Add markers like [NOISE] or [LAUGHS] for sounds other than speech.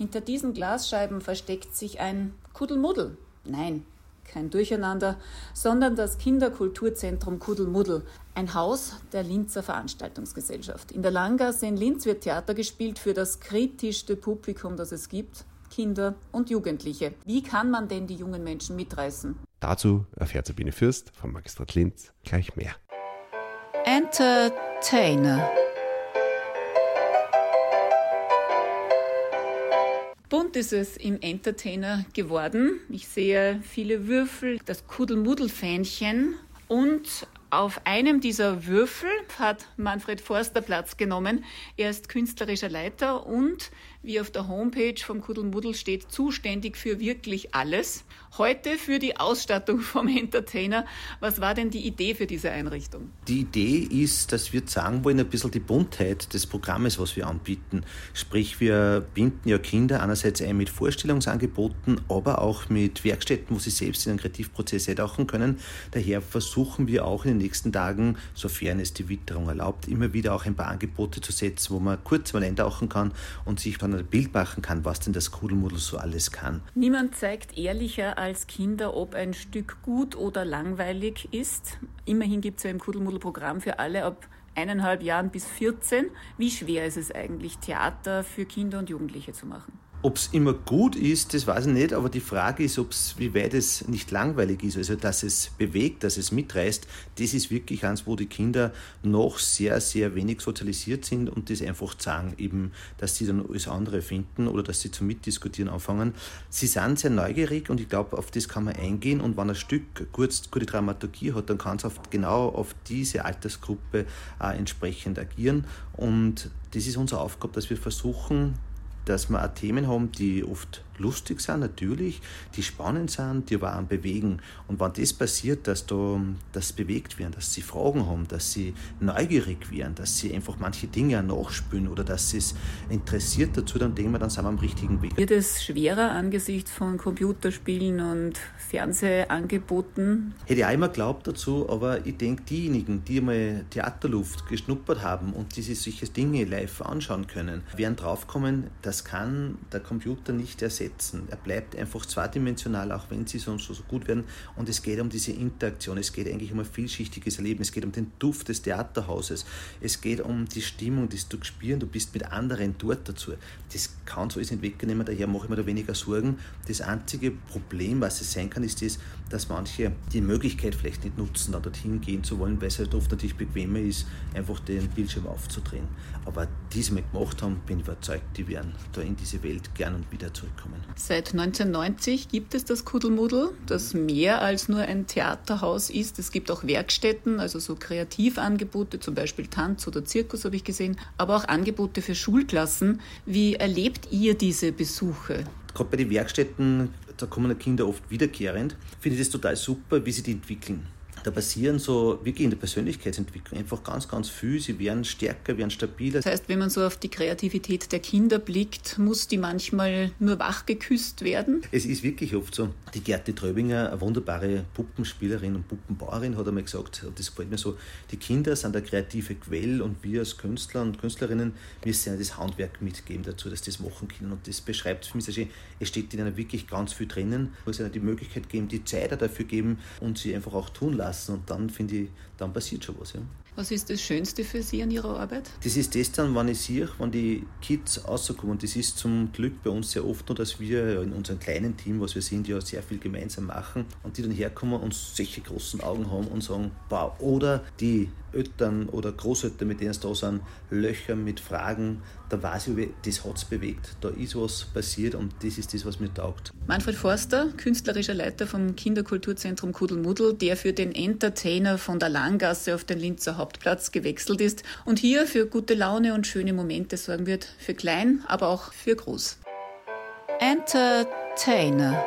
Hinter diesen Glasscheiben versteckt sich ein Kuddelmuddel. Nein, kein Durcheinander, sondern das Kinderkulturzentrum Kuddelmuddel, ein Haus der Linzer Veranstaltungsgesellschaft. In der Langgasse in Linz wird Theater gespielt für das kritischste Publikum, das es gibt, Kinder und Jugendliche. Wie kann man denn die jungen Menschen mitreißen? Dazu erfährt Sabine Fürst vom Magistrat Linz gleich mehr. Entertainer. Bunt ist es im Entertainer geworden. Ich sehe viele Würfel, das Kuddelmuddel-Fähnchen und auf einem dieser Würfel hat Manfred Forster Platz genommen. Er ist künstlerischer Leiter und, wie auf der Homepage vom Kuddelmuddel steht, zuständig für wirklich alles. Heute für die Ausstattung [LAUGHS] vom Entertainer. Was war denn die Idee für diese Einrichtung? Die Idee ist, dass wir sagen wollen, ein bisschen die Buntheit des Programmes, was wir anbieten. Sprich, wir binden ja Kinder einerseits ein mit Vorstellungsangeboten, aber auch mit Werkstätten, wo sie selbst in den Kreativprozess eintauchen können. Daher versuchen wir auch in den nächsten Tagen, sofern es die Witterung erlaubt, immer wieder auch ein paar Angebote zu setzen, wo man kurz mal eintauchen kann und sich dann ein Bild machen kann, was denn das Kudelmodel so alles kann. Niemand zeigt ehrlicher als Kinder, ob ein Stück gut oder langweilig ist. Immerhin gibt es ja im Kudelmudel-Programm für alle ab eineinhalb Jahren bis 14. Wie schwer ist es eigentlich, Theater für Kinder und Jugendliche zu machen? Ob es immer gut ist, das weiß ich nicht, aber die Frage ist, ob's, wie weit es nicht langweilig ist. Also, dass es bewegt, dass es mitreißt, das ist wirklich eins, wo die Kinder noch sehr, sehr wenig sozialisiert sind und das einfach sagen, eben, dass sie dann alles andere finden oder dass sie zum Mitdiskutieren anfangen. Sie sind sehr neugierig und ich glaube, auf das kann man eingehen und wenn ein Stück gut, gute Dramaturgie hat, dann kann es genau auf diese Altersgruppe auch entsprechend agieren und das ist unsere Aufgabe, dass wir versuchen, dass wir auch Themen haben, die oft lustig sind, natürlich, die spannend sind, die aber auch bewegen. Und wenn das passiert, dass da das bewegt werden, dass sie Fragen haben, dass sie neugierig werden, dass sie einfach manche Dinge nachspülen oder dass sie es interessiert dazu, dann denken wir, dann sind wir am richtigen Weg. Wird es schwerer angesichts von Computerspielen und Fernsehangeboten? Hätte ich auch immer geglaubt dazu, aber ich denke, diejenigen, die einmal Theaterluft geschnuppert haben und die sich solche Dinge live anschauen können, werden draufkommen, das kann der Computer nicht ersetzen setzen. Er bleibt einfach zweidimensional, auch wenn sie sonst so, gut werden. Und es geht um diese Interaktion. Es geht eigentlich um ein vielschichtiges Erleben. Es geht um den Duft des Theaterhauses. Es geht um die Stimmung, das du spüren. Du bist mit anderen dort dazu. Das kann so alles nicht wegnehmen. Daher mache ich mir da weniger Sorgen. Das einzige Problem, was es sein kann, ist das, dass manche die Möglichkeit vielleicht nicht nutzen, da dorthin gehen zu wollen, weil es halt oft natürlich bequemer ist, einfach den Bildschirm aufzudrehen. Aber die es mal gemacht haben, bin ich überzeugt, die werden da in diese Welt gern und wieder zurückkommen. Seit 1990 gibt es das Kuddelmuddel, das mehr als nur ein Theaterhaus ist. Es gibt auch Werkstätten, also so Kreativangebote, zum Beispiel Tanz oder Zirkus habe ich gesehen, aber auch Angebote für Schulklassen. Wie erlebt ihr diese Besuche? Gerade bei den Werkstätten, da kommen die Kinder oft wiederkehrend. Finde ich das total super, wie sie die entwickeln da passieren so wirklich in der Persönlichkeitsentwicklung einfach ganz, ganz viel. Sie werden stärker, werden stabiler. Das heißt, wenn man so auf die Kreativität der Kinder blickt, muss die manchmal nur wach geküsst werden? Es ist wirklich oft so. Die Gerti Tröbinger, eine wunderbare Puppenspielerin und Puppenbauerin, hat einmal gesagt, und das gefällt mir so, die Kinder sind der kreative Quell und wir als Künstler und Künstlerinnen müssen ihnen das Handwerk mitgeben dazu, dass sie das machen können. Und das beschreibt für mich sehr schön. Es steht ihnen wirklich ganz viel drinnen. Es muss ihnen die Möglichkeit geben, die Zeit dafür geben und sie einfach auch tun lassen lassen und dann finde ich, dann passiert schon was. Ja. Was ist das Schönste für Sie an Ihrer Arbeit? Das ist das dann, wenn ich sehe, wenn die Kids rauskommen. Und das ist zum Glück bei uns sehr oft nur, dass wir in unserem kleinen Team, was wir sind, ja sehr viel gemeinsam machen und die dann herkommen und solche großen Augen haben und sagen, wow. Oder die Eltern oder Großeltern, mit denen es da sind, Löcher mit Fragen, da weiß ich, das hat es bewegt. Da ist was passiert und das ist das, was mir taugt. Manfred Forster, künstlerischer Leiter vom Kinderkulturzentrum Kudelmudel, der für den Entertainer von der Langgasse auf den Linzer Hauptplatz gewechselt ist und hier für gute Laune und schöne Momente sorgen wird, für klein, aber auch für groß. Entertainer.